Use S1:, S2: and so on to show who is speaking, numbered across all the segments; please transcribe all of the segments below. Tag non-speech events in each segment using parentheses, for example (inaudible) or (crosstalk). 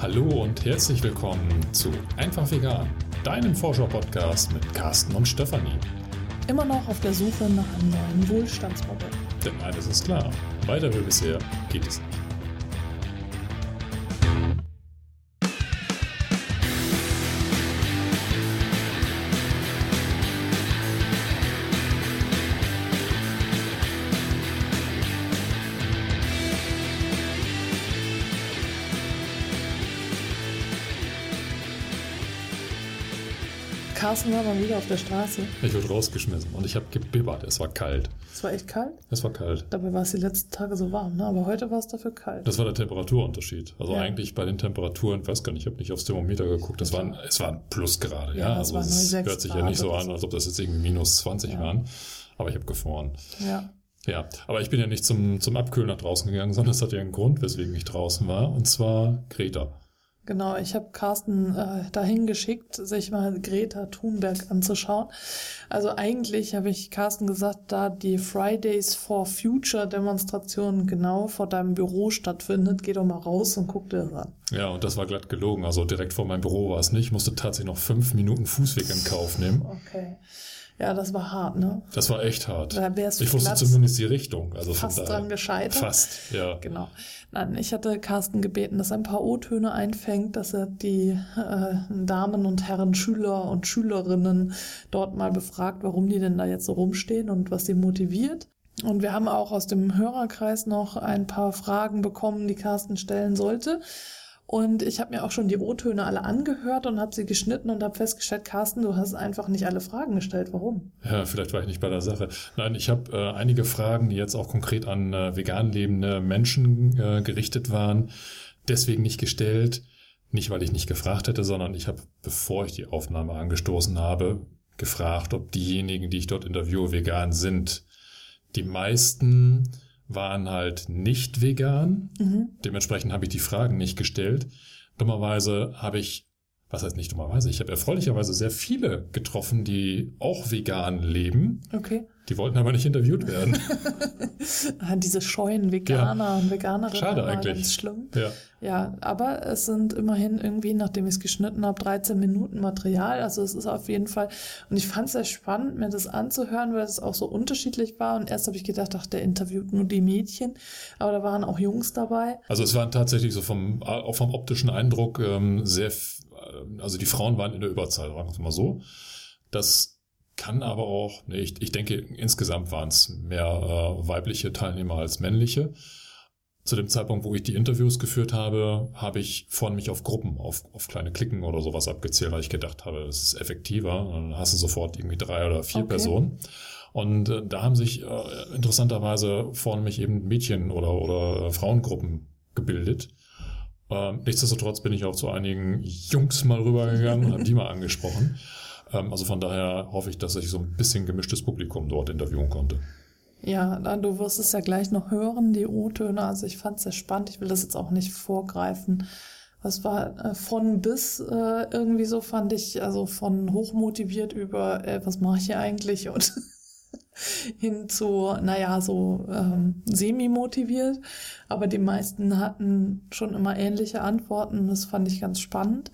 S1: Hallo und herzlich willkommen zu Einfach Vegan, deinem Vorschau-Podcast mit Carsten und Stefanie.
S2: Immer noch auf der Suche nach einem neuen Wohlstandsmodell.
S1: Denn eines ist klar, weiter wie bisher geht es nicht.
S2: Carsten war mal wieder auf der Straße.
S1: Ich wurde rausgeschmissen und ich habe gebibbert. Es war kalt.
S2: Es war echt kalt.
S1: Es war kalt.
S2: Dabei war es die letzten Tage so warm, ne? aber heute war es dafür kalt.
S1: Das war der Temperaturunterschied. Also
S2: Ja.
S1: eigentlich bei den Temperaturen, weiß gar nicht, ich habe nicht aufs Thermometer geguckt, das waren, es waren Plusgrade. Ja,
S2: Ja, es
S1: also es hört sich ja
S2: Grad
S1: nicht so an, als ob das jetzt irgendwie minus 20
S2: Ja.
S1: waren. Aber ich habe gefroren.
S2: ja.
S1: Ja, aber ich bin ja nicht zum, zum Abkühlen nach draußen gegangen, sondern es hat ja einen Grund, weswegen ich draußen war, und zwar Greta.
S2: Genau, ich habe Carsten äh, dahin geschickt, sich mal Greta Thunberg anzuschauen. Also eigentlich habe ich Carsten gesagt, da die Fridays for Future Demonstration genau vor deinem Büro stattfindet, geh doch mal raus und guck dir das an.
S1: Ja, und das war glatt gelogen. Also direkt vor meinem Büro war es nicht. Ich musste tatsächlich noch fünf Minuten Fußweg in Kauf nehmen.
S2: Okay. Ja, das war hart, ne?
S1: Das war echt hart.
S2: Da wärst du
S1: Ich wusste zumindest die Richtung. Also
S2: fast dran gescheitert.
S1: Fast, ja.
S2: Genau. Nein, ich hatte Carsten gebeten, dass er ein paar O-Töne einfängt, dass er die äh, Damen und Herren Schüler und Schülerinnen dort mal befragt, warum die denn da jetzt so rumstehen und was sie motiviert. Und wir haben auch aus dem Hörerkreis noch ein paar Fragen bekommen, die Carsten stellen sollte. Und ich habe mir auch schon die O-Töne alle angehört und habe sie geschnitten und habe festgestellt, Carsten, du hast einfach nicht alle Fragen gestellt. Warum?
S1: Ja, vielleicht war ich nicht bei der Sache. Nein, ich habe äh, einige Fragen, die jetzt auch konkret an äh, vegan lebende Menschen äh, gerichtet waren, deswegen nicht gestellt. Nicht, weil ich nicht gefragt hätte, sondern ich habe, bevor ich die Aufnahme angestoßen habe, gefragt, ob diejenigen, die ich dort interviewe, vegan sind. Die meisten waren halt nicht vegan.
S2: Mhm.
S1: Dementsprechend habe ich die Fragen nicht gestellt. Dummerweise habe ich, was heißt nicht dummerweise, ich habe erfreulicherweise sehr viele getroffen, die auch vegan leben.
S2: Okay.
S1: Die wollten aber nicht interviewt werden. (laughs)
S2: Ah, diese scheuen Veganer und Veganerinnen.
S1: Schade
S2: immer
S1: eigentlich.
S2: Ganz schlimm.
S1: ja.
S2: Ja, aber es sind immerhin irgendwie, nachdem ich es geschnitten habe, 13 Minuten Material. Also es ist auf jeden Fall, und ich fand es sehr spannend, mir das anzuhören, weil es auch so unterschiedlich war. Und erst habe ich gedacht, ach, der interviewt nur die Mädchen, aber da waren auch Jungs dabei.
S1: Also es waren tatsächlich so vom, auch vom optischen Eindruck ähm, sehr, also die Frauen waren in der Überzahl, sagen wir es mal so. Das kann aber auch, nee, ich, ich denke, insgesamt waren es mehr äh, weibliche Teilnehmer als männliche. Zu dem Zeitpunkt, wo ich die Interviews geführt habe, habe ich von mich auf Gruppen, auf, auf kleine Klicken oder sowas abgezählt, weil ich gedacht habe, das ist effektiver. Dann hast du sofort irgendwie drei oder vier
S2: Okay.
S1: Personen. Und äh, da haben sich äh, interessanterweise vorne mich eben Mädchen oder, oder Frauengruppen gebildet. Ähm, nichtsdestotrotz bin ich auch zu einigen Jungs mal rübergegangen und habe die mal angesprochen. Ähm, also von daher hoffe ich, dass ich so ein bisschen gemischtes Publikum dort interviewen konnte.
S2: Ja, na, du wirst es ja gleich noch hören, die O-Töne. Also ich fand es sehr spannend. Ich will das jetzt auch nicht vorgreifen. Was war äh, von bis äh, irgendwie so fand ich, also von hochmotiviert über, äh, was mache ich hier eigentlich und (laughs) hin zu, naja, so ähm, semi-motiviert. Aber die meisten hatten schon immer ähnliche Antworten. Das fand ich ganz spannend.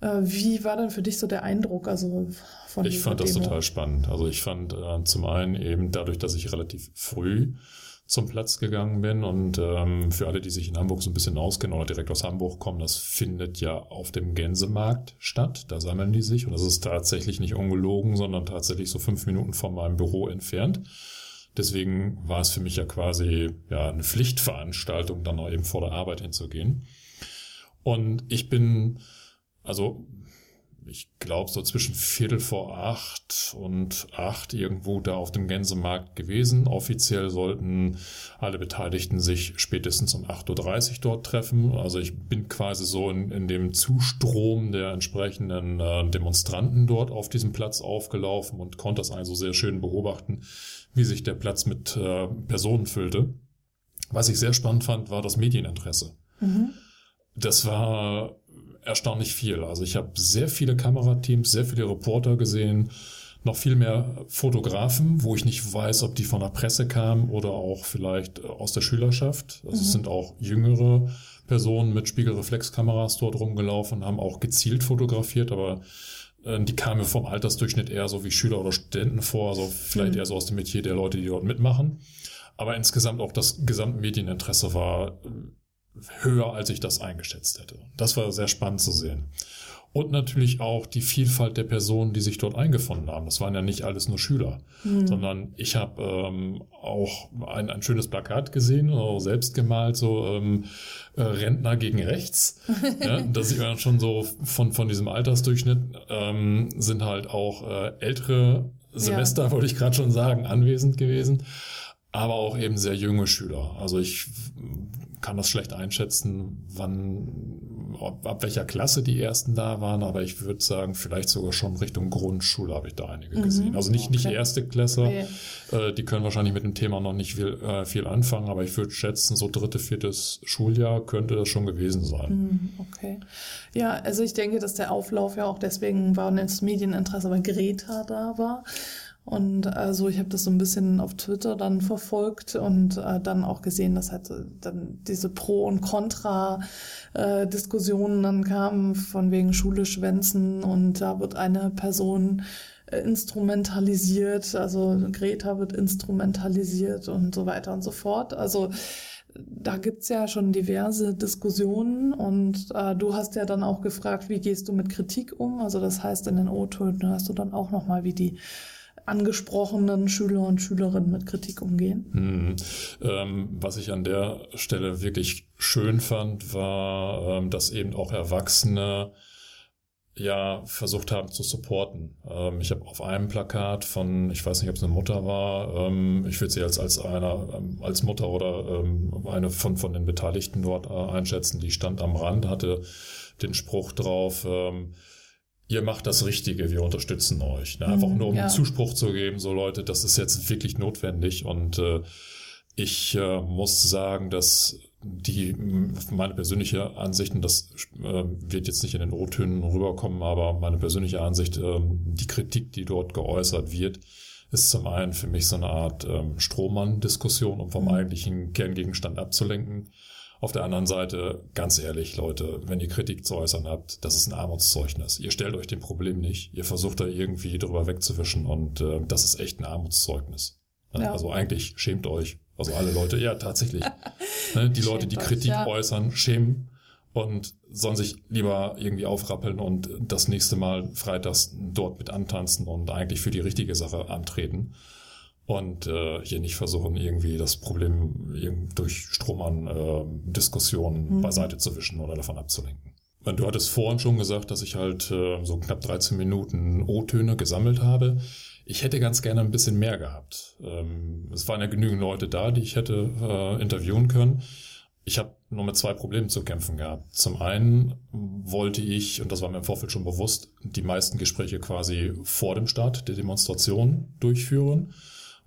S2: Äh, wie war denn für dich so der Eindruck? Also von
S1: Ich fand das
S2: Demo?
S1: total spannend. Also ich fand äh, zum einen eben dadurch, dass ich relativ früh zum Platz gegangen bin und ähm, für alle, die sich in Hamburg so ein bisschen auskennen oder direkt aus Hamburg kommen, das findet ja auf dem Gänsemarkt statt. Da sammeln die sich und das ist tatsächlich nicht ungelogen, sondern tatsächlich so fünf Minuten von meinem Büro entfernt. Deswegen war es für mich ja quasi ja eine Pflichtveranstaltung, dann auch eben vor der Arbeit hinzugehen. Und ich bin, also ich glaube, so zwischen Viertel vor acht und acht irgendwo da auf dem Gänsemarkt gewesen. Offiziell sollten alle Beteiligten sich spätestens um 8.30 Uhr dort treffen. Also ich bin quasi so in, in dem Zustrom der entsprechenden äh, Demonstranten dort auf diesem Platz aufgelaufen und konnte das also sehr schön beobachten, wie sich der Platz mit äh, Personen füllte. Was ich sehr spannend fand, war das Medieninteresse.
S2: Mhm.
S1: Das war erstaunlich viel. Also ich habe sehr viele Kamerateams, sehr viele Reporter gesehen. noch viel mehr Fotografen, wo ich nicht weiß, ob die von der Presse kamen oder auch vielleicht aus der Schülerschaft. Also mhm. es sind auch jüngere Personen mit Spiegelreflexkameras dort rumgelaufen, haben auch gezielt fotografiert, aber äh, die kamen vom Altersdurchschnitt eher so wie Schüler oder Studenten vor, also vielleicht mhm. eher so aus dem Metier der Leute, die dort mitmachen. Aber insgesamt auch das Gesamtmedieninteresse war äh, höher, als ich das eingeschätzt hätte. Das war sehr spannend zu sehen. Und natürlich auch die Vielfalt der Personen, die sich dort eingefunden haben. Das waren ja nicht alles nur Schüler, mhm. sondern ich habe ähm, auch ein, ein schönes Plakat gesehen, selbst gemalt, so ähm, äh, Rentner gegen rechts. (laughs) ja, da sieht man schon so von, von diesem Altersdurchschnitt ähm, sind halt auch äh, ältere Semester, ja. wollte ich gerade schon sagen, anwesend gewesen aber auch eben sehr junge Schüler. Also ich kann das schlecht einschätzen, wann, ab welcher Klasse die ersten da waren, aber ich würde sagen, vielleicht sogar schon Richtung Grundschule habe ich da einige mhm. gesehen. Also nicht, okay. nicht erste Klasse, okay. äh, die können wahrscheinlich mit dem Thema noch nicht viel, äh, viel anfangen, aber ich würde schätzen, so dritte, viertes Schuljahr könnte das schon gewesen sein.
S2: Mhm, okay. Ja, also ich denke, dass der Auflauf ja auch deswegen war und das Medieninteresse bei Greta da war. Und also ich habe das so ein bisschen auf Twitter dann verfolgt und äh, dann auch gesehen, dass halt äh, dann diese Pro- und Contra-Diskussionen äh, dann kamen von wegen Schule schwänzen und da wird eine Person äh, instrumentalisiert, also Greta wird instrumentalisiert und so weiter und so fort. Also da gibt's ja schon diverse Diskussionen und äh, du hast ja dann auch gefragt, wie gehst du mit Kritik um? Also das heißt, in den O-Tönen hast du dann auch nochmal, wie die angesprochenen Schüler und Schülerinnen mit Kritik umgehen.
S1: Hm. Ähm, was ich an der Stelle wirklich schön fand, war, ähm, dass eben auch Erwachsene ja versucht haben zu supporten. Ähm, ich habe auf einem Plakat von, ich weiß nicht, ob es eine Mutter war, ähm, ich würde sie als als einer ähm, als Mutter oder ähm, eine von von den Beteiligten dort äh, einschätzen, die stand am Rand, hatte den Spruch drauf. Ihr macht das Richtige, wir unterstützen euch. Ne? Einfach mhm, nur um ja. Zuspruch zu geben, so Leute, das ist jetzt wirklich notwendig. Und äh, ich äh, muss sagen, dass die meine persönliche Ansicht, und das äh, wird jetzt nicht in den O-Tönen rüberkommen, aber meine persönliche Ansicht, äh, die Kritik, die dort geäußert wird, ist zum einen für mich so eine Art ähm, Strohmann-Diskussion, um vom mhm. eigentlichen Kerngegenstand abzulenken. Auf der anderen Seite, ganz ehrlich, Leute, wenn ihr Kritik zu äußern habt, das ist ein Armutszeugnis. Ihr stellt euch dem Problem nicht. Ihr versucht da irgendwie drüber wegzuwischen und äh, das ist echt ein Armutszeugnis. Ja. Also eigentlich schämt euch. Also alle Leute, ja, tatsächlich. (laughs) ne, die Leute, die Kritik euch, ja. äußern, schämen und sollen sich lieber irgendwie aufrappeln und das nächste Mal freitags dort mit antanzen und eigentlich für die richtige Sache antreten und äh, hier nicht versuchen, irgendwie das Problem durch Strohmann äh, Diskussionen mhm. beiseite zu wischen oder davon abzulenken. Du hattest vorhin schon gesagt, dass ich halt äh, so knapp 13 Minuten O-Töne gesammelt habe. Ich hätte ganz gerne ein bisschen mehr gehabt. Ähm, es waren ja genügend Leute da, die ich hätte äh, interviewen können. Ich habe nur mit zwei Problemen zu kämpfen gehabt. Zum einen wollte ich, und das war mir im Vorfeld schon bewusst, die meisten Gespräche quasi vor dem Start der Demonstration durchführen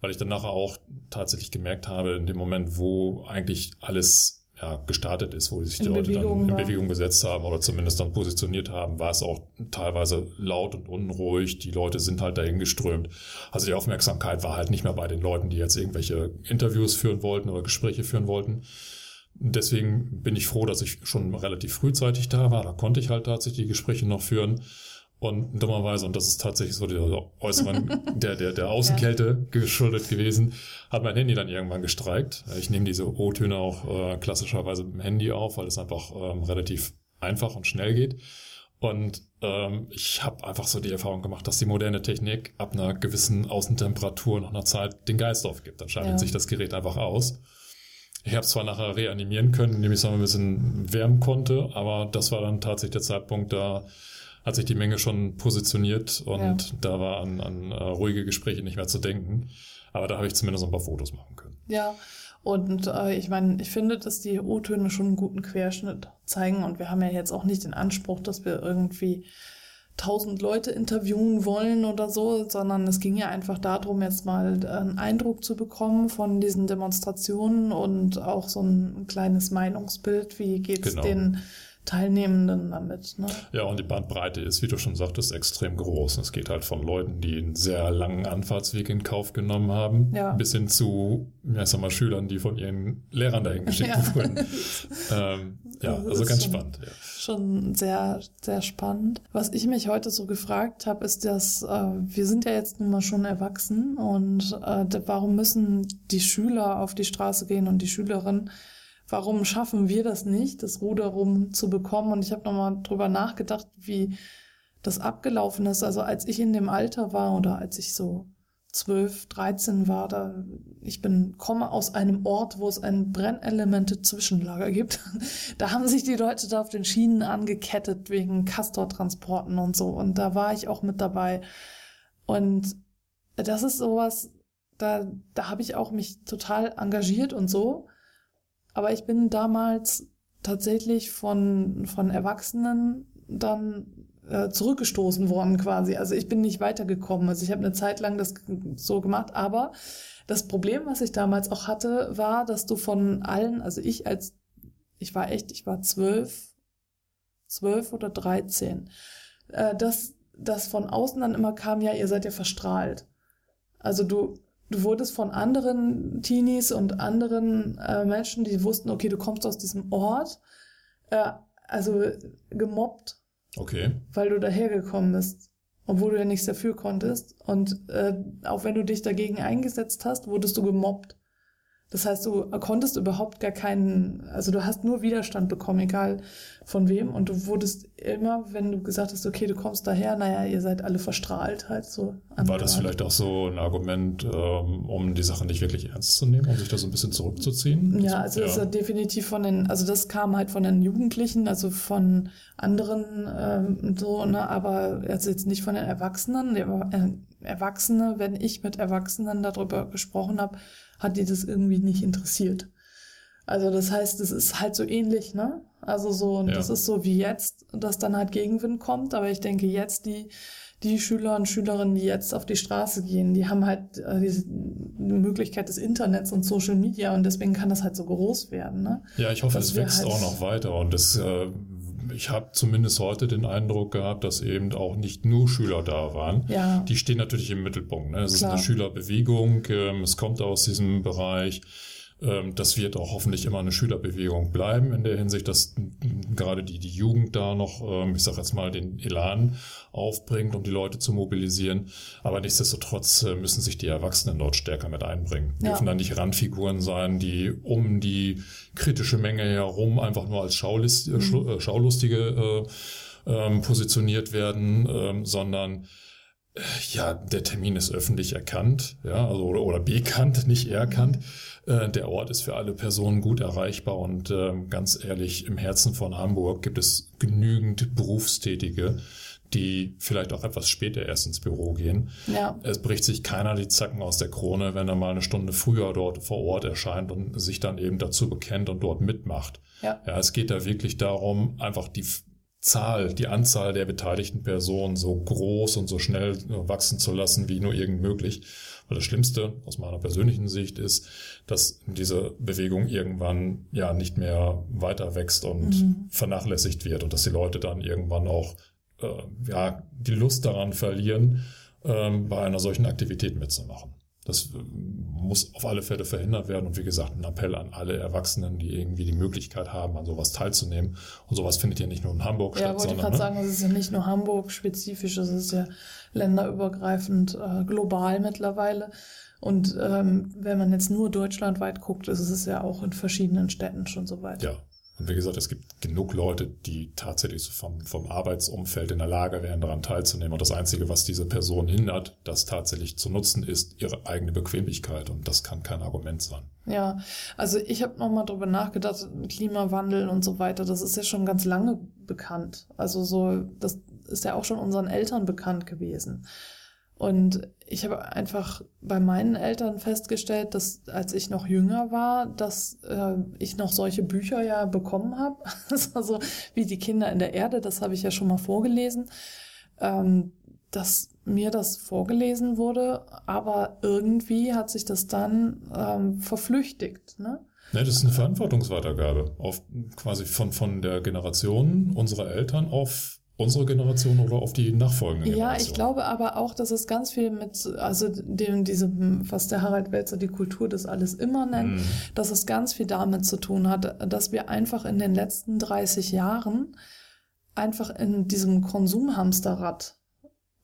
S1: weil ich dann nachher auch tatsächlich gemerkt habe, in dem Moment, wo eigentlich alles ja, gestartet ist, wo sich die in Leute Bewegung dann in war. Bewegung gesetzt haben oder zumindest dann positioniert haben, war es auch teilweise laut und unruhig. Die Leute sind halt dahin geströmt. Also die Aufmerksamkeit war halt nicht mehr bei den Leuten, die jetzt irgendwelche Interviews führen wollten oder Gespräche führen wollten. Deswegen bin ich froh, dass ich schon relativ frühzeitig da war. Da konnte ich halt tatsächlich die Gespräche noch führen. Und dummerweise, und das ist tatsächlich so der Äußerung (laughs) der, der, der Außenkälte geschuldet gewesen, hat mein Handy dann irgendwann gestreikt. Ich nehme diese O-Töne auch äh, klassischerweise mit dem Handy auf, weil es einfach ähm, relativ einfach und schnell geht. Und ähm, ich habe einfach so die Erfahrung gemacht, dass die moderne Technik ab einer gewissen Außentemperatur nach einer Zeit den Geist aufgibt. Dann schaltet ja. sich das Gerät einfach aus. Ich habe zwar nachher reanimieren können, indem ich es noch ein bisschen wärmen konnte, aber das war dann tatsächlich der Zeitpunkt, da hat sich die Menge schon positioniert und ja. da war an, an uh, ruhige Gespräche nicht mehr zu denken. Aber da habe ich zumindest ein paar Fotos machen können.
S2: Ja, und äh, ich meine, ich finde, dass die O-Töne schon einen guten Querschnitt zeigen und wir haben ja jetzt auch nicht den Anspruch, dass wir irgendwie tausend Leute interviewen wollen oder so, sondern es ging ja einfach darum, jetzt mal einen Eindruck zu bekommen von diesen Demonstrationen und auch so ein kleines Meinungsbild, wie geht es genau. den Teilnehmenden damit. Ne?
S1: Ja, und die Bandbreite ist, wie du schon sagtest, extrem groß. Es geht halt von Leuten, die einen sehr langen Anfahrtsweg in Kauf genommen haben, ja. bis hin zu, ja, sag mal, Schülern, die von ihren Lehrern dahin geschickt (laughs) ja. wurden. ähm, ja, also ganz schon, spannend. Ja.
S2: Schon sehr, sehr spannend. Was ich mich heute so gefragt habe, ist, dass äh, wir sind ja jetzt nun mal schon erwachsen und äh, warum müssen die Schüler auf die Straße gehen und die Schülerinnen warum schaffen wir das nicht, das Ruder rum zu bekommen? Und ich habe nochmal drüber nachgedacht, wie das abgelaufen ist. Also als ich in dem Alter war oder als ich so zwölf, dreizehn war, da ich bin komme aus einem Ort, wo es ein Brennelemente-Zwischenlager gibt. (laughs) da haben sich die Leute da auf den Schienen angekettet wegen Castortransporten und so. Und da war ich auch mit dabei. Und das ist sowas, da da habe ich auch mich total engagiert und so. Aber ich bin damals tatsächlich von, von Erwachsenen dann äh, zurückgestoßen worden quasi. Also ich bin nicht weitergekommen. Also ich habe eine Zeit lang das so gemacht, aber das Problem, was ich damals auch hatte, war, dass du von allen, also ich als, ich war echt, ich war zwölf, zwölf oder dreizehn, äh, dass das von außen dann immer kam, ja, ihr seid ja verstrahlt. Also du, du wurdest von anderen Teenies und anderen äh, Menschen, die wussten, okay, du kommst aus diesem Ort, äh, also gemobbt.
S1: Okay.
S2: Weil du dahergekommen bist, obwohl du ja nichts dafür konntest. Und äh, auch wenn du dich dagegen eingesetzt hast, wurdest du gemobbt. Das heißt, du konntest überhaupt gar keinen, also du hast nur Widerstand bekommen, egal von wem. Und du wurdest immer, wenn du gesagt hast, okay, du kommst daher, naja, ihr seid alle verstrahlt halt so.
S1: War das vielleicht auch so ein Argument, ähm, um die Sache nicht wirklich ernst zu nehmen, um sich da so ein bisschen zurückzuziehen?
S2: Ja, also ja. das ist definitiv von den, also das kam halt von den Jugendlichen, also von anderen ähm, so, ne, aber also jetzt nicht von den Erwachsenen. Die Erwachsene, wenn ich mit Erwachsenen darüber gesprochen habe, hat die das irgendwie nicht interessiert. Also das heißt, es ist halt so ähnlich, ne? Also so, und ja. das ist so wie jetzt, dass dann halt Gegenwind kommt. Aber ich denke jetzt, die, die Schüler und Schülerinnen, die jetzt auf die Straße gehen, die haben halt äh, diese Möglichkeit des Internets und Social Media und deswegen kann das halt so groß werden. Ne?
S1: Ja, ich hoffe, es wächst halt auch noch weiter und das äh, ich habe zumindest heute den Eindruck gehabt, dass eben auch nicht nur Schüler da waren.
S2: Ja.
S1: Die stehen natürlich im Mittelpunkt. Ne? Es ist eine Schülerbewegung, ähm, es kommt aus diesem Bereich. Ähm, das wird auch hoffentlich immer eine Schülerbewegung bleiben in der Hinsicht, dass gerade die, die Jugend da noch, ähm, ich sage jetzt mal, den Elan aufbringt, um die Leute zu mobilisieren. Aber nichtsdestotrotz äh, müssen sich die Erwachsenen dort stärker mit einbringen. Ja. Dürfen dann nicht Randfiguren sein, die um die kritische Menge herum einfach nur als Schaulist, äh, mhm. äh, Schaulustige äh, äh, positioniert werden, äh, sondern ja, der Termin ist öffentlich erkannt, ja, also oder, oder bekannt, nicht erkannt. Äh, der Ort ist für alle Personen gut erreichbar und äh, ganz ehrlich, im Herzen von Hamburg gibt es genügend Berufstätige, die vielleicht auch etwas später erst ins Büro gehen.
S2: Ja.
S1: Es bricht sich keiner die Zacken aus der Krone, wenn er mal eine Stunde früher dort vor Ort erscheint und sich dann eben dazu bekennt und dort mitmacht.
S2: Ja.
S1: ja es geht da wirklich darum, einfach die Zahl, die Anzahl der beteiligten Personen so groß und so schnell wachsen zu lassen, wie nur irgend möglich. Weil das Schlimmste aus meiner persönlichen Sicht ist, dass diese Bewegung irgendwann ja nicht mehr weiter wächst und mhm. vernachlässigt wird und dass die Leute dann irgendwann auch äh, ja die Lust daran verlieren, ähm, bei einer solchen Aktivität mitzumachen. Das äh, muss auf alle Fälle verhindert werden. Und wie gesagt, ein Appell an alle Erwachsenen, die irgendwie die Möglichkeit haben, an sowas teilzunehmen. Und sowas findet ja nicht nur in Hamburg
S2: ja,
S1: statt.
S2: Ja, wollte ich gerade ne? sagen, es ist ja nicht nur Hamburg-spezifisch, es ist ja länderübergreifend, äh, global mittlerweile. Und ähm, wenn man jetzt nur deutschlandweit guckt, ist es ja auch in verschiedenen Städten schon so weit.
S1: Ja, und wie gesagt, es gibt genug Leute, die tatsächlich so vom, vom Arbeitsumfeld in der Lage wären, daran teilzunehmen. Und das Einzige, was diese Person hindert, das tatsächlich zu nutzen, ist ihre eigene Bequemlichkeit. Und das kann kein Argument sein.
S2: Ja, also ich habe nochmal drüber nachgedacht, Klimawandel und so weiter, das ist ja schon ganz lange bekannt. Also so, das ist ja auch schon unseren Eltern bekannt gewesen. Und ich habe einfach bei meinen Eltern festgestellt, dass als ich noch jünger war, dass äh, ich noch solche Bücher ja bekommen habe. (laughs) also wie die Kinder in der Erde, das habe ich ja schon mal vorgelesen. ähm, dass mir das vorgelesen wurde, aber irgendwie hat sich das dann ähm, verflüchtigt. Ne?
S1: Ja, das ist eine Verantwortungsweitergabe auf quasi von, von der Generation unserer Eltern auf unsere Generation oder auf die nachfolgende Generation.
S2: Ja, ich glaube aber auch, dass es ganz viel mit, also dem, diesem, was der Harald Welzer die Kultur des alles immer nennt, mm. dass es ganz viel damit zu tun hat, dass wir einfach in den letzten 30 Jahren einfach in diesem Konsumhamsterrad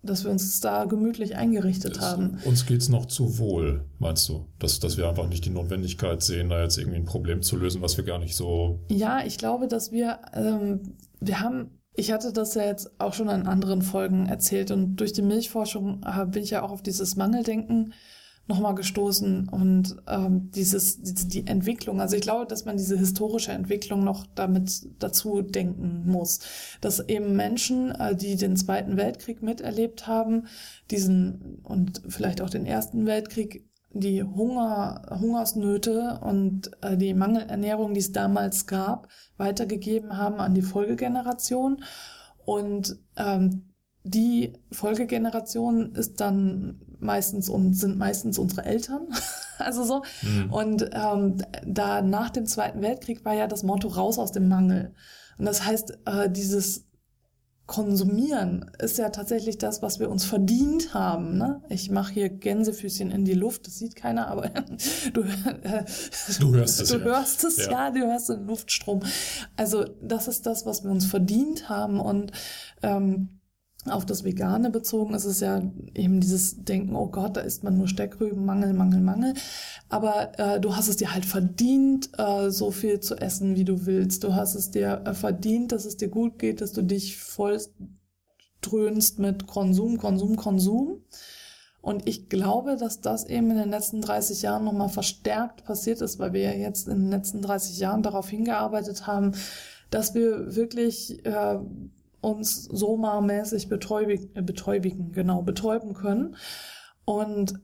S2: dass wir uns da gemütlich eingerichtet
S1: das,
S2: haben.
S1: Uns geht es noch zu wohl, meinst du? Dass, dass wir einfach nicht die Notwendigkeit sehen, da jetzt irgendwie ein Problem zu lösen, was wir gar nicht so.
S2: Ja, ich glaube, dass wir, ähm, wir haben, ich hatte das ja jetzt auch schon in anderen Folgen erzählt und durch die Milchforschung bin ich ja auch auf dieses Mangeldenken nochmal gestoßen und ähm, dieses, die, Entwicklung, also ich glaube, dass man diese historische Entwicklung noch damit dazu denken muss, dass eben Menschen, äh, die den Zweiten Weltkrieg miterlebt haben, diesen und vielleicht auch den Ersten Weltkrieg, die Hunger, Hungersnöte und äh, die Mangelernährung, die es damals gab, weitergegeben haben an die Folgegeneration und ähm, die Folgegeneration ist dann meistens und sind meistens unsere Eltern. (laughs) also so. Mhm. Und ähm, da nach dem Zweiten Weltkrieg war ja das Motto raus aus dem Mangel. Und das heißt, äh, dieses Konsumieren ist ja tatsächlich das, was wir uns verdient haben. Ne? Ich mache hier Gänsefüßchen in die Luft, das sieht keiner, aber (laughs) du, äh,
S1: du hörst es.
S2: Du ja. hörst es, ja. ja, du hörst den Luftstrom. Also das ist das, was wir uns verdient haben und ähm, auf das Vegane bezogen ist es ja eben dieses Denken, oh Gott, da isst man nur Steckrüben, Mangel, Mangel, Mangel. Aber äh, du hast es dir halt verdient, äh, so viel zu essen, wie du willst. Du hast es dir äh, verdient, dass es dir gut geht, dass du dich voll dröhnst mit Konsum, Konsum, Konsum. Und ich glaube, dass das eben in den letzten 30 Jahren nochmal verstärkt passiert ist, weil wir ja jetzt in den letzten 30 Jahren darauf hingearbeitet haben, dass wir wirklich äh, uns Soma-mäßig betäubig, äh, betäubigen, genau, betäuben können. Und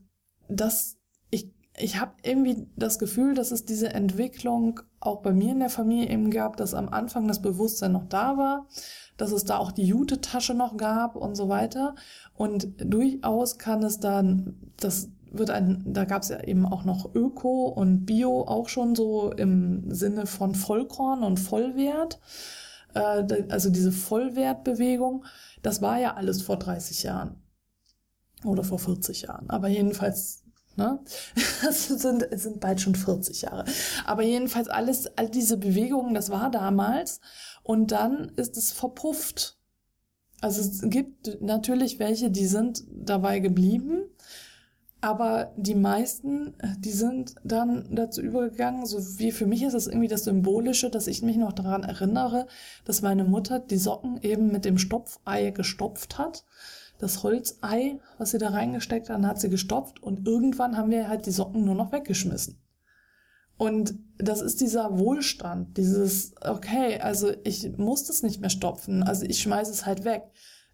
S2: das, ich, ich habe irgendwie das Gefühl, dass es diese Entwicklung auch bei mir in der Familie eben gab, dass am Anfang das Bewusstsein noch da war, dass es da auch die Jute-Tasche noch gab und so weiter. Und durchaus kann es dann, das wird ein, da gab es ja eben auch noch Öko und Bio auch schon so im Sinne von Vollkorn und Vollwert also diese Vollwertbewegung, das war ja alles vor 30 Jahren oder vor 40 Jahren. Aber jedenfalls, ne, (laughs) das sind, sind bald schon 40 Jahre. Aber jedenfalls alles, all diese Bewegungen, das war damals und dann ist es verpufft. Also es gibt natürlich welche, die sind dabei geblieben aber die meisten, die sind dann dazu übergegangen, so wie für mich ist es irgendwie das Symbolische, dass ich mich noch daran erinnere, dass meine Mutter die Socken eben mit dem Stopfei gestopft hat. Das Holzei, was sie da reingesteckt hat, hat sie gestopft und irgendwann haben wir halt die Socken nur noch weggeschmissen. Und das ist dieser Wohlstand, dieses, okay, also ich muss das nicht mehr stopfen, also ich schmeiße es halt weg.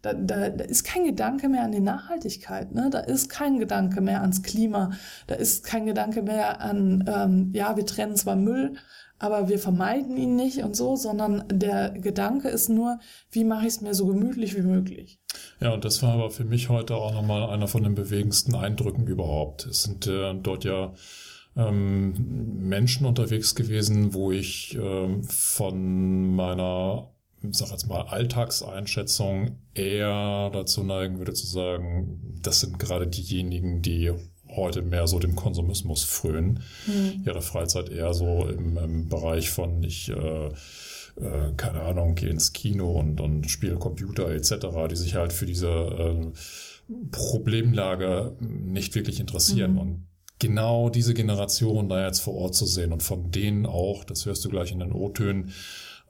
S2: Da, da, da ist kein Gedanke mehr an die Nachhaltigkeit, ne? da ist kein Gedanke mehr ans Klima, da ist kein Gedanke mehr an, ähm, ja, wir trennen zwar Müll, aber wir vermeiden ihn nicht und so, sondern der Gedanke ist nur, wie mache ich es mir so gemütlich wie möglich.
S1: Ja, und das war aber für mich heute auch nochmal einer von den bewegendsten Eindrücken überhaupt. Es sind äh, dort ja ähm, Menschen unterwegs gewesen, wo ich ähm, von meiner ich sag jetzt mal, Alltagseinschätzung eher dazu neigen würde zu sagen, das sind gerade diejenigen, die heute mehr so dem Konsumismus frönen, mhm. ihre Freizeit eher so im, im Bereich von ich äh, äh, keine Ahnung, gehe ins Kino und, und spiele Computer etc., die sich halt für diese äh, Problemlage nicht wirklich interessieren. Mhm. Und genau diese Generation da jetzt vor Ort zu sehen und von denen auch, das hörst du gleich in den O-Tönen,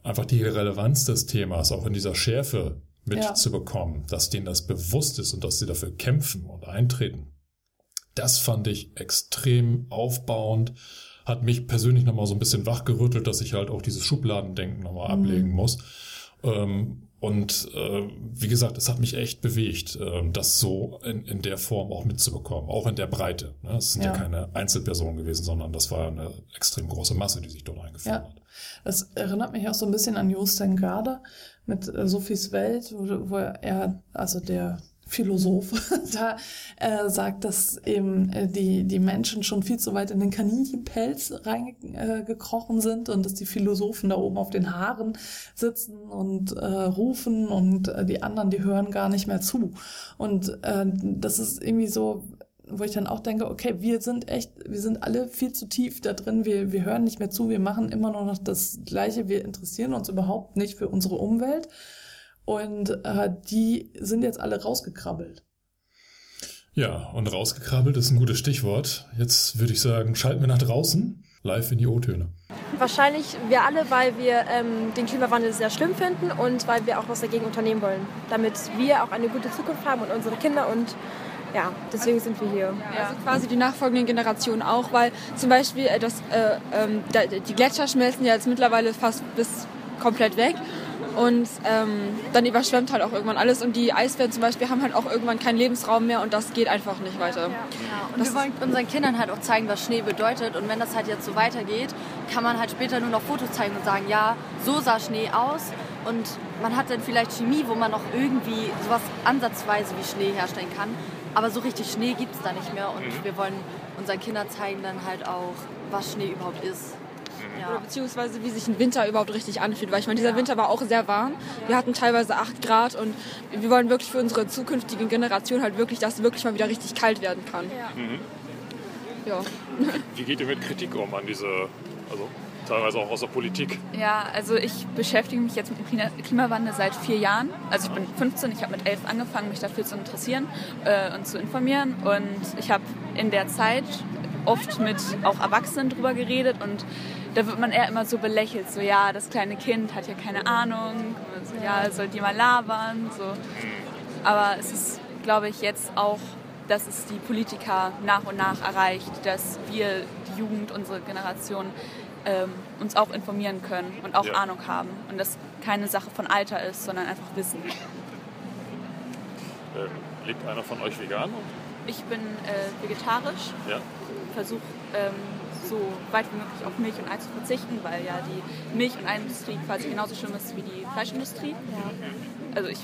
S1: einfach die Relevanz des Themas auch in dieser Schärfe mitzubekommen, ja. dass denen das bewusst ist und dass sie dafür kämpfen und eintreten. Das fand ich extrem aufbauend, hat mich persönlich nochmal so ein bisschen wachgerüttelt, dass ich halt auch dieses Schubladendenken nochmal mhm. ablegen muss. Ähm, und äh, wie gesagt, es hat mich echt bewegt, äh, das so in, in der Form auch mitzubekommen, auch in der Breite. Ne? Es sind ja. ja keine Einzelpersonen gewesen, sondern das war eine extrem große Masse, die sich dort eingefunden ja. hat.
S2: Das erinnert mich auch so ein bisschen an Jostein Garde mit äh, Sophies Welt, wo, wo er, also der Philosoph (laughs) da äh, sagt, dass eben äh, die, die Menschen schon viel zu weit in den Kaninchenpelz reingekrochen äh, sind und dass die Philosophen da oben auf den Haaren sitzen und äh, rufen und äh, die anderen, die hören gar nicht mehr zu. Und äh, das ist irgendwie so, wo ich dann auch denke, okay, wir sind echt, wir sind alle viel zu tief da drin, wir, wir hören nicht mehr zu, wir machen immer nur noch das Gleiche, wir interessieren uns überhaupt nicht für unsere Umwelt. Und äh, die sind jetzt alle rausgekrabbelt.
S1: Ja, und rausgekrabbelt ist ein gutes Stichwort. Jetzt würde ich sagen, schalten wir nach draußen, live in die O-Töne.
S3: Wahrscheinlich wir alle, weil wir ähm, den Klimawandel sehr schlimm finden und weil wir auch was dagegen unternehmen wollen, damit wir auch eine gute Zukunft haben und unsere Kinder und ja, deswegen sind wir hier.
S4: Ja. Also quasi die nachfolgenden Generationen auch, weil zum Beispiel äh, das, äh, äh, die Gletscher schmelzen ja jetzt mittlerweile fast bis komplett weg und ähm, dann überschwemmt halt auch irgendwann alles und die Eisbären zum Beispiel haben halt auch irgendwann keinen Lebensraum mehr und das geht einfach nicht weiter. Ja, ja.
S5: Und das wir wollen unseren Kindern halt auch zeigen, was Schnee bedeutet und wenn das halt jetzt so weitergeht, kann man halt später nur noch Fotos zeigen und sagen, ja, so sah Schnee aus und man hat dann vielleicht Chemie, wo man noch irgendwie sowas ansatzweise wie Schnee herstellen kann, aber so richtig Schnee gibt es da nicht mehr und mhm. wir wollen unseren Kindern zeigen dann halt auch, was Schnee überhaupt ist.
S4: Ja. beziehungsweise wie sich ein Winter überhaupt richtig anfühlt. Weil ich meine, dieser ja. Winter war auch sehr warm. Wir hatten teilweise 8 Grad und wir wollen wirklich für unsere zukünftige Generation halt wirklich, dass es wirklich mal wieder richtig kalt werden kann. Ja. Mhm.
S1: ja. (laughs) Wie geht ihr mit Kritik um an diese, also teilweise auch aus der Politik?
S6: Ja, also ich beschäftige mich jetzt mit dem Klimawandel seit vier Jahren. Also ich bin 15, ich habe mit elf angefangen, mich dafür zu interessieren äh, und zu informieren. Und ich habe in der Zeit oft mit auch Erwachsenen drüber geredet und da wird man eher immer so belächelt, so ja, das kleine Kind hat ja keine Ahnung, so, ja, soll die mal labern, so. Aber es ist, glaube ich, jetzt auch, dass es die Politiker nach und nach erreicht, dass wir, die Jugend, unsere Generation, ähm, uns auch informieren können und auch ja. Ahnung haben und das keine Sache von Alter ist, sondern einfach Wissen.
S1: Ähm, lebt einer von euch vegan?
S6: Ich bin äh, vegetarisch. Ja. Versuche ähm, so weit wie möglich auf Milch und Ei zu verzichten, weil ja die Milch- und Eiindustrie quasi genauso schlimm ist wie die Fleischindustrie. Ja. Also ich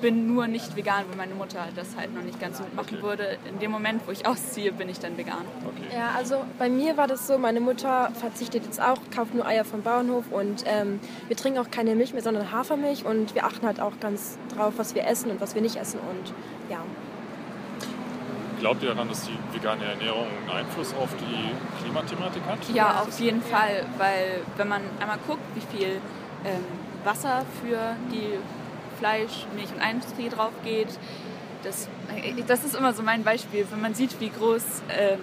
S6: bin nur nicht vegan, weil meine Mutter das halt noch nicht ganz so machen würde. In dem Moment, wo ich ausziehe, bin ich dann vegan.
S3: Okay. Ja, also bei mir war das so, meine Mutter verzichtet jetzt auch, kauft nur Eier vom Bauernhof und ähm, wir trinken auch keine Milch mehr, sondern Hafermilch und wir achten halt auch ganz drauf, was wir essen und was wir nicht essen und.
S1: Glaubt ihr daran, dass die vegane Ernährung einen Einfluss auf die Klimathematik hat?
S6: Ja, auf jeden Fall, weil wenn man einmal guckt, wie viel ähm, Wasser für die Fleisch-, Milch- und Industrie drauf geht, das, äh, das ist immer so mein Beispiel. Wenn man sieht, wie groß ähm,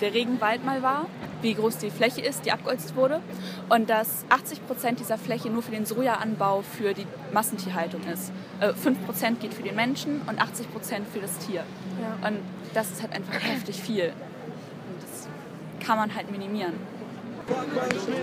S6: der Regenwald mal war, wie groß die Fläche ist, die abgeholzt wurde und dass 80 Prozent dieser Fläche nur für den Sojaanbau für die Massentierhaltung ist. Äh, 5 Prozent geht für den Menschen und 80 Prozent für das Tier. Ja. Und das ist halt einfach heftig viel. Und das kann man halt minimieren.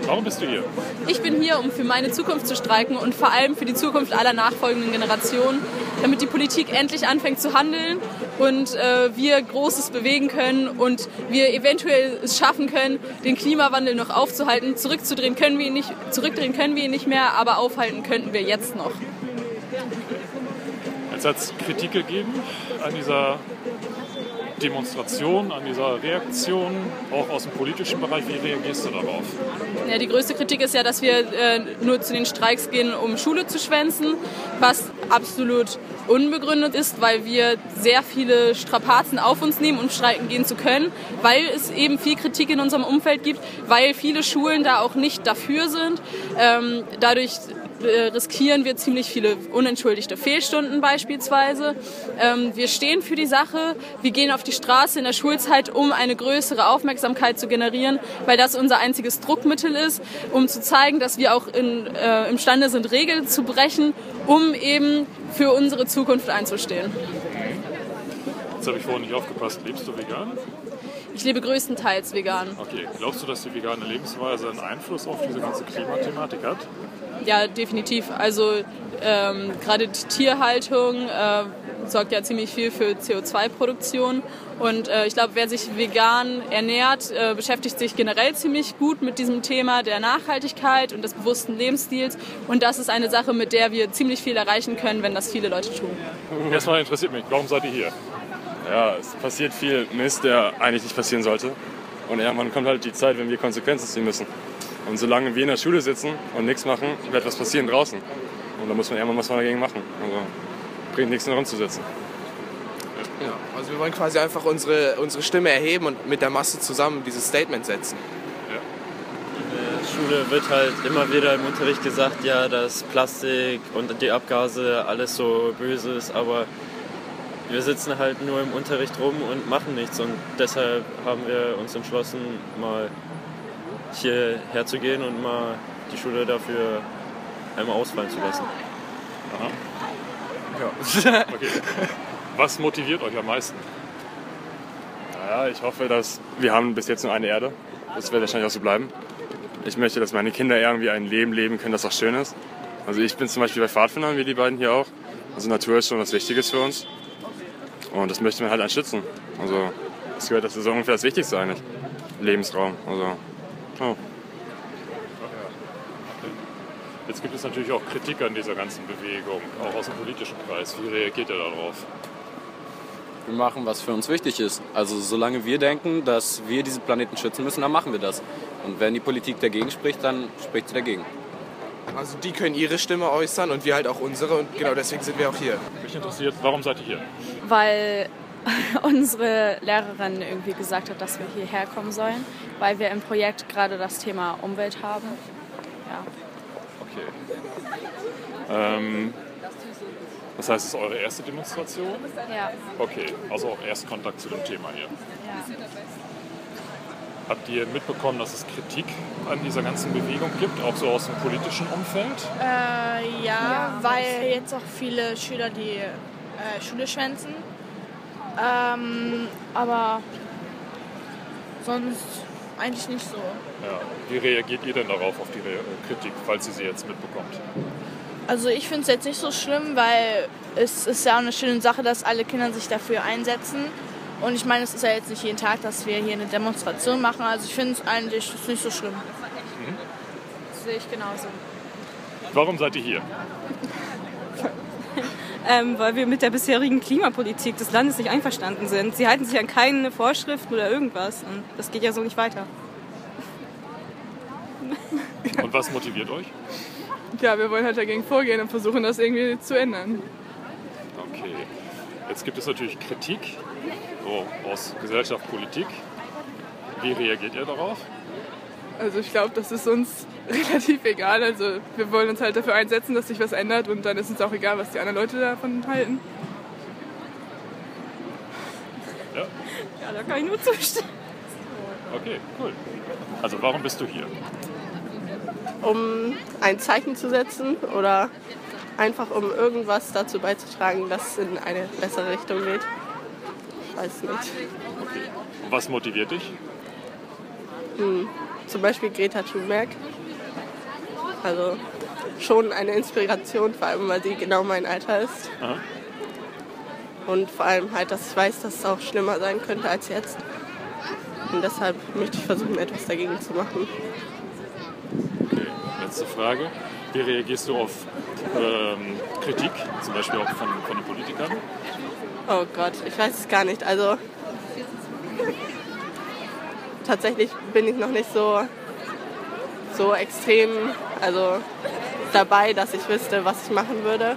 S1: Warum bist du hier?
S4: Ich bin hier, um für meine Zukunft zu streiken und vor allem für die Zukunft aller nachfolgenden Generationen, damit die Politik endlich anfängt zu handeln und äh, wir Großes bewegen können und wir eventuell es schaffen können, den Klimawandel noch aufzuhalten. Zurückzudrehen können wir ihn nicht, zurückdrehen können wir ihn nicht mehr, aber aufhalten könnten wir jetzt noch.
S1: Jetzt hat es Kritik gegeben an dieser Demonstration, an dieser Reaktion, auch aus dem politischen Bereich. Wie reagierst du darauf?
S4: Ja, die größte Kritik ist ja, dass wir äh, nur zu den Streiks gehen, um Schule zu schwänzen, was absolut unbegründet ist, weil wir sehr viele Strapazen auf uns nehmen, um streiken gehen zu können, weil es eben viel Kritik in unserem Umfeld gibt, weil viele Schulen da auch nicht dafür sind. Ähm, dadurch riskieren wir ziemlich viele unentschuldigte Fehlstunden beispielsweise. Ähm, wir stehen für die Sache, wir gehen auf die Straße in der Schulzeit, um eine größere Aufmerksamkeit zu generieren, weil das unser einziges Druckmittel ist, um zu zeigen, dass wir auch in, äh, imstande sind, Regeln zu brechen, um eben für unsere Zukunft einzustehen.
S1: Jetzt habe ich vorhin nicht aufgepasst. Lebst du vegan?
S4: Ich lebe größtenteils vegan.
S1: Okay. Glaubst du, dass die vegane Lebensweise einen Einfluss auf diese ganze Klimathematik hat?
S4: Ja, definitiv. Also Ähm, Gerade die Tierhaltung äh, sorgt ja ziemlich viel für CO2-Produktion. Und äh, ich glaube, wer sich vegan ernährt, äh, beschäftigt sich generell ziemlich gut mit diesem Thema der Nachhaltigkeit und des bewussten Lebensstils. Und das ist eine Sache, mit der wir ziemlich viel erreichen können, wenn das viele Leute tun.
S7: Erstmal interessiert mich, warum seid ihr hier?
S8: Ja, es passiert viel Mist, der eigentlich nicht passieren sollte. Und irgendwann kommt halt die Zeit, wenn wir Konsequenzen ziehen müssen. Und solange wir in der Schule sitzen und nichts machen, wird was passieren draußen. Und da muss man irgendwann was dagegen machen. Also bringt nichts, nur rumzusitzen.
S9: Ja, also wir wollen quasi einfach unsere, unsere Stimme erheben und mit der Masse zusammen dieses Statement setzen.
S10: In der Schule wird halt immer wieder im Unterricht gesagt, ja, dass Plastik und die Abgase alles so böse ist, aber wir sitzen halt nur im Unterricht rum und machen nichts und deshalb haben wir uns entschlossen, mal hierher zu gehen und mal die Schule dafür einmal ausfallen zu lassen.
S7: Aha. (laughs)
S9: Ja.
S7: Okay. Was motiviert euch am meisten?
S8: Naja, ich hoffe, dass wir haben bis jetzt nur eine Erde. Das wird wahrscheinlich auch so bleiben. Ich möchte, dass meine Kinder irgendwie ein Leben leben können, das auch schön ist. Also ich bin zum Beispiel bei Pfadfindern, wie die beiden hier auch. Also Natur ist schon was Wichtiges für uns. Und das möchte man halt schützen. Also das gehört, das ist ungefähr das Wichtigste eigentlich. Lebensraum. Also, oh.
S7: Jetzt gibt es natürlich auch Kritik an dieser ganzen Bewegung, auch aus dem politischen Kreis. Wie reagiert ihr darauf?
S11: Wir machen, was für uns wichtig ist. Also solange wir denken, dass wir diesen Planeten schützen müssen, dann machen wir das. Und wenn die Politik dagegen spricht, dann spricht sie dagegen.
S9: Also die können ihre Stimme äußern und wir halt auch unsere und genau deswegen sind wir auch hier.
S7: Mich interessiert, warum seid ihr hier?
S12: weil (laughs) unsere Lehrerin irgendwie gesagt hat, dass wir hierher kommen sollen, weil wir im Projekt gerade das Thema Umwelt haben. Ja.
S7: Okay. Ähm, das heißt, es ist eure erste Demonstration?
S12: Ja.
S7: Okay, also auch Erstkontakt zu dem Thema hier.
S12: ja.
S7: Habt ihr mitbekommen, dass es Kritik an dieser ganzen Bewegung gibt, auch so aus dem politischen Umfeld?
S13: Äh, ja, weil jetzt auch viele Schüler die äh, Schule schwänzen. Ähm, aber sonst eigentlich nicht so.
S7: Ja. Wie reagiert ihr denn darauf, auf die Re Kritik, falls ihr sie jetzt mitbekommt?
S13: Also ich finde es jetzt nicht so schlimm, weil es ist ja auch eine schöne Sache, dass alle Kinder sich dafür einsetzen. Und ich meine, es ist ja jetzt nicht jeden Tag, dass wir hier eine Demonstration machen. Also ich finde es eigentlich nicht so schlimm.
S12: Das sehe ich genauso.
S7: Warum seid ihr hier? (laughs)
S14: ähm, weil wir mit der bisherigen Klimapolitik des Landes nicht einverstanden sind. Sie halten sich an keine Vorschriften oder irgendwas und das geht ja so nicht weiter. (laughs)
S7: Und was motiviert euch?
S15: Ja, wir wollen halt dagegen vorgehen und versuchen, das irgendwie zu ändern.
S7: Okay. Jetzt gibt es natürlich Kritik so aus Gesellschaft, Politik. Wie reagiert ihr darauf?
S15: Also ich glaube, das ist uns (laughs) relativ egal. Also wir wollen uns halt dafür einsetzen, dass sich was ändert und dann ist uns auch egal, was die anderen Leute davon halten.
S7: Ja?
S14: Ja, da kann ich nur zustimmen.
S7: Okay, cool. Also warum bist du hier?
S16: um ein Zeichen zu setzen oder einfach um irgendwas dazu beizutragen, dass es in eine bessere Richtung geht. Weiß nicht.
S7: Was motiviert dich?
S16: Hm, zum Beispiel Greta Thunberg. Also schon eine Inspiration, vor allem weil sie genau mein Alter ist.
S7: Aha.
S16: Und vor allem halt, dass ich weiß, dass es auch schlimmer sein könnte als jetzt. Und deshalb möchte ich versuchen, etwas dagegen zu machen.
S7: Okay, letzte Frage. Wie reagierst du auf ähm, Kritik, zum Beispiel auch von, von den Politikern?
S16: Oh Gott, ich weiß es gar nicht. Also tatsächlich bin ich noch nicht so, so extrem also, dabei, dass ich wüsste, was ich machen würde.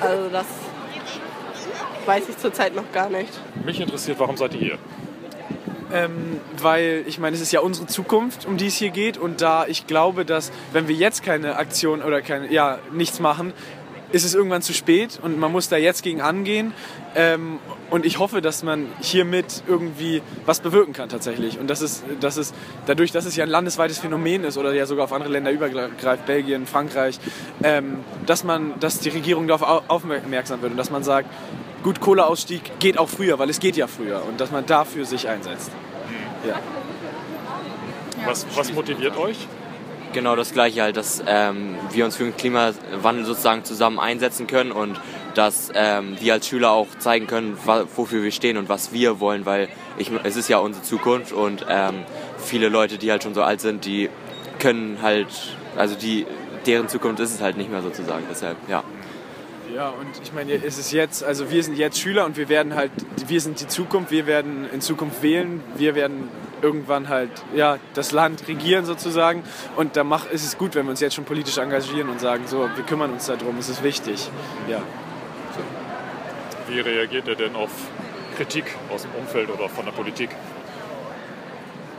S16: Also das weiß ich zurzeit noch gar nicht.
S7: Mich interessiert, warum seid ihr hier?
S17: Ähm, weil ich meine, es ist ja unsere Zukunft, um die es hier geht. Und da ich glaube, dass wenn wir jetzt keine Aktion oder keine, ja, nichts machen, ist es irgendwann zu spät und man muss da jetzt gegen angehen. Ähm, und ich hoffe, dass man hiermit irgendwie was bewirken kann tatsächlich. Und das ist, das ist dadurch, dass es ja ein landesweites Phänomen ist oder ja sogar auf andere Länder übergreift, Belgien, Frankreich, ähm, dass man, dass die Regierung darauf aufmerksam wird und dass man sagt, gut, Kohleausstieg geht auch früher, weil es geht ja früher und dass man dafür sich einsetzt. Ja.
S7: Was, was motiviert euch?
S18: Genau das Gleiche halt, dass ähm, wir uns für den Klimawandel sozusagen zusammen einsetzen können und dass ähm, wir als Schüler auch zeigen können, wofür wir stehen und was wir wollen, weil ich, es ist ja unsere Zukunft und ähm, viele Leute, die halt schon so alt sind, die können halt, also die, deren Zukunft ist es halt nicht mehr sozusagen. Deshalb, ja.
S17: Ja, und ich meine, es ist jetzt, also wir sind jetzt Schüler und wir werden halt, wir sind die Zukunft, wir werden in Zukunft wählen, wir werden irgendwann halt ja, das Land regieren sozusagen. Und da mach, ist es gut, wenn wir uns jetzt schon politisch engagieren und sagen, so, wir kümmern uns darum, es ist wichtig. Ja.
S1: Wie reagiert er denn auf Kritik aus dem Umfeld oder von der Politik?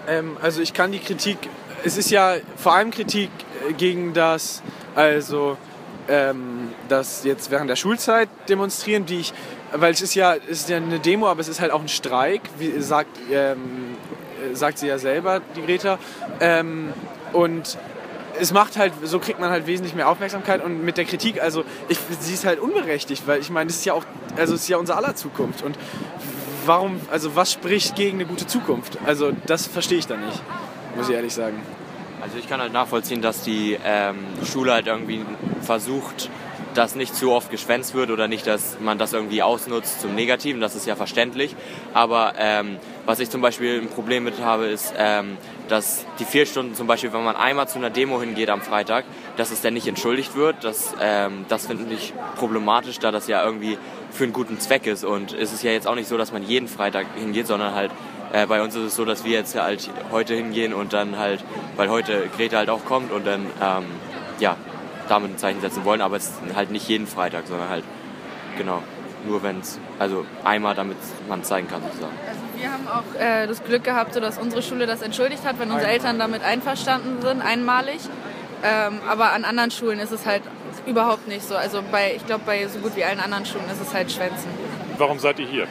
S17: Ähm, also ich kann die Kritik, es ist ja vor allem Kritik gegen das, also ähm, das jetzt während der Schulzeit demonstrieren, die ich, weil es ist ja, es ist ja eine Demo, aber es ist halt auch ein Streik, wie sagt, ähm, sagt sie ja selber, die Greta. Ähm, und es macht halt, so kriegt man halt wesentlich mehr Aufmerksamkeit und mit der Kritik, also ich, sie ist halt unberechtigt, weil ich meine, das ist ja auch, also es ist ja unser aller Zukunft und warum, also was spricht gegen eine gute Zukunft? Also das verstehe ich da nicht, muss ich ehrlich sagen.
S18: Also ich kann halt nachvollziehen, dass die ähm, Schule halt irgendwie versucht, dass nicht zu oft geschwänzt wird oder nicht, dass man das irgendwie ausnutzt zum Negativen, das ist ja verständlich. Aber ähm, was ich zum Beispiel ein Problem mit habe, ist, ähm, dass die vier Stunden zum Beispiel, wenn man einmal zu einer Demo hingeht am Freitag, dass es dann nicht entschuldigt wird. Das, ähm, das finde ich problematisch, da das ja irgendwie für einen guten Zweck ist. Und es ist ja jetzt auch nicht so, dass man jeden Freitag hingeht, sondern halt äh, bei uns ist es so, dass wir jetzt halt heute hingehen und dann halt, weil heute Greta halt auch kommt und dann, ähm, ja, damit ein Zeichen setzen wollen, aber es ist halt nicht jeden Freitag, sondern halt, genau, nur wenn es, also einmal, damit man zeigen kann sozusagen.
S6: Also wir haben auch äh, das Glück gehabt, so dass unsere Schule das entschuldigt hat, wenn unsere Eltern damit einverstanden sind, einmalig. Ähm, aber an anderen Schulen ist es halt überhaupt nicht so. Also bei, ich glaube, bei so gut wie allen anderen Schulen ist es halt Schwänzen.
S1: Warum seid ihr hier?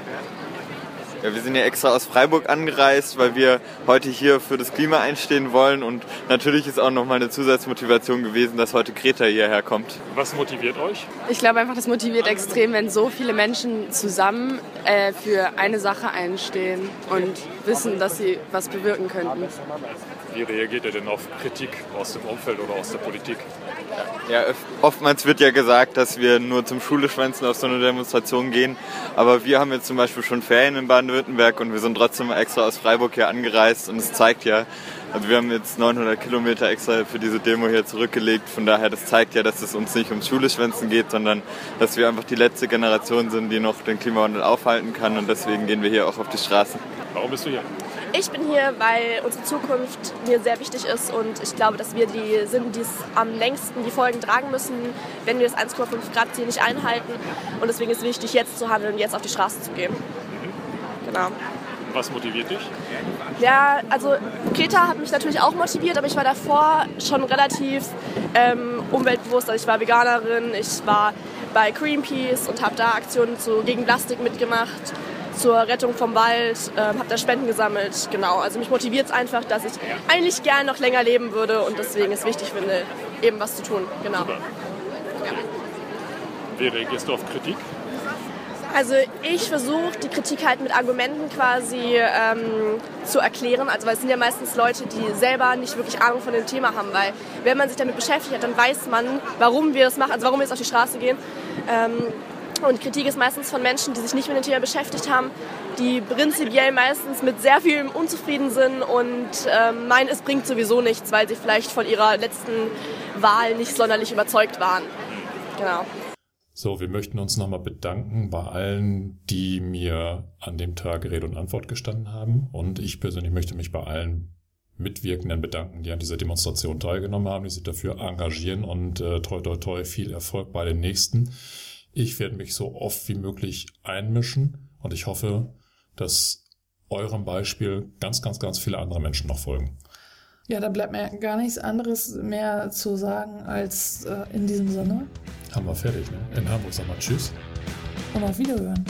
S19: Ja, wir sind ja extra aus Freiburg angereist, weil wir heute hier für das Klima einstehen wollen und natürlich ist auch nochmal eine Zusatzmotivation gewesen, dass heute Greta hierher kommt.
S1: Was motiviert euch?
S11: Ich glaube einfach, das motiviert extrem, wenn so viele Menschen zusammen äh, für eine Sache einstehen und wissen, dass sie was bewirken könnten.
S1: Wie reagiert ihr denn auf Kritik aus dem Umfeld oder aus der Politik?
S19: Ja, oftmals wird ja gesagt, dass wir nur zum Schuleschwänzen auf so eine Demonstration gehen. Aber wir haben jetzt zum Beispiel schon Ferien in Baden-Württemberg und wir sind trotzdem extra aus Freiburg hier angereist. Und es zeigt ja, also wir haben jetzt 900 Kilometer extra für diese Demo hier zurückgelegt. Von daher, das zeigt ja, dass es uns nicht ums Schuleschwänzen geht, sondern dass wir einfach die letzte Generation sind, die noch den Klimawandel aufhalten kann. Und deswegen gehen wir hier auch auf die Straßen.
S1: Warum bist du hier?
S20: Ich bin hier, weil unsere Zukunft mir sehr wichtig ist und ich glaube, dass wir die sind, die es am längsten die Folgen tragen müssen, wenn wir das 1,5 Grad Ziel nicht einhalten. Und deswegen ist es wichtig, jetzt zu handeln und jetzt auf die Straße zu gehen. Genau.
S1: Was motiviert dich?
S20: Ja, also Greta hat mich natürlich auch motiviert, aber ich war davor schon relativ ähm, umweltbewusst. Also ich war Veganerin, ich war bei Greenpeace und habe da Aktionen zu, gegen Plastik mitgemacht zur Rettung vom Wald, äh, habe da Spenden gesammelt. Genau, also mich motiviert es einfach, dass ich eigentlich gern noch länger leben würde und deswegen es wichtig finde, eben was zu tun. Genau. Super.
S1: Ja. Wie reagierst du auf Kritik?
S20: Also ich versuche die Kritik halt mit Argumenten quasi ähm, zu erklären. Also weil es sind ja meistens Leute, die selber nicht wirklich Ahnung von dem Thema haben. Weil wenn man sich damit beschäftigt hat, dann weiß man, warum wir das machen, also warum wir jetzt auf die Straße gehen. Ähm, und Kritik ist meistens von Menschen, die sich nicht mit dem Thema beschäftigt haben, die prinzipiell meistens mit sehr vielem unzufrieden sind und ähm, meinen, es bringt sowieso nichts, weil sie vielleicht von ihrer letzten Wahl nicht sonderlich überzeugt waren. Genau.
S1: So, wir möchten uns nochmal bedanken bei allen, die mir an dem Tag Rede und Antwort gestanden haben. Und ich persönlich möchte mich bei allen Mitwirkenden bedanken, die an dieser Demonstration teilgenommen haben, die sich dafür engagieren und äh, toi toi toi viel Erfolg bei den nächsten. Ich werde mich so oft wie möglich einmischen und ich hoffe, dass eurem Beispiel ganz, ganz, ganz viele andere Menschen noch folgen.
S2: Ja, da bleibt mir gar nichts anderes mehr zu sagen als äh, in diesem Sinne.
S1: Haben wir fertig, ne? In Hamburg sagen wir Tschüss.
S2: Und auf Wiederhören.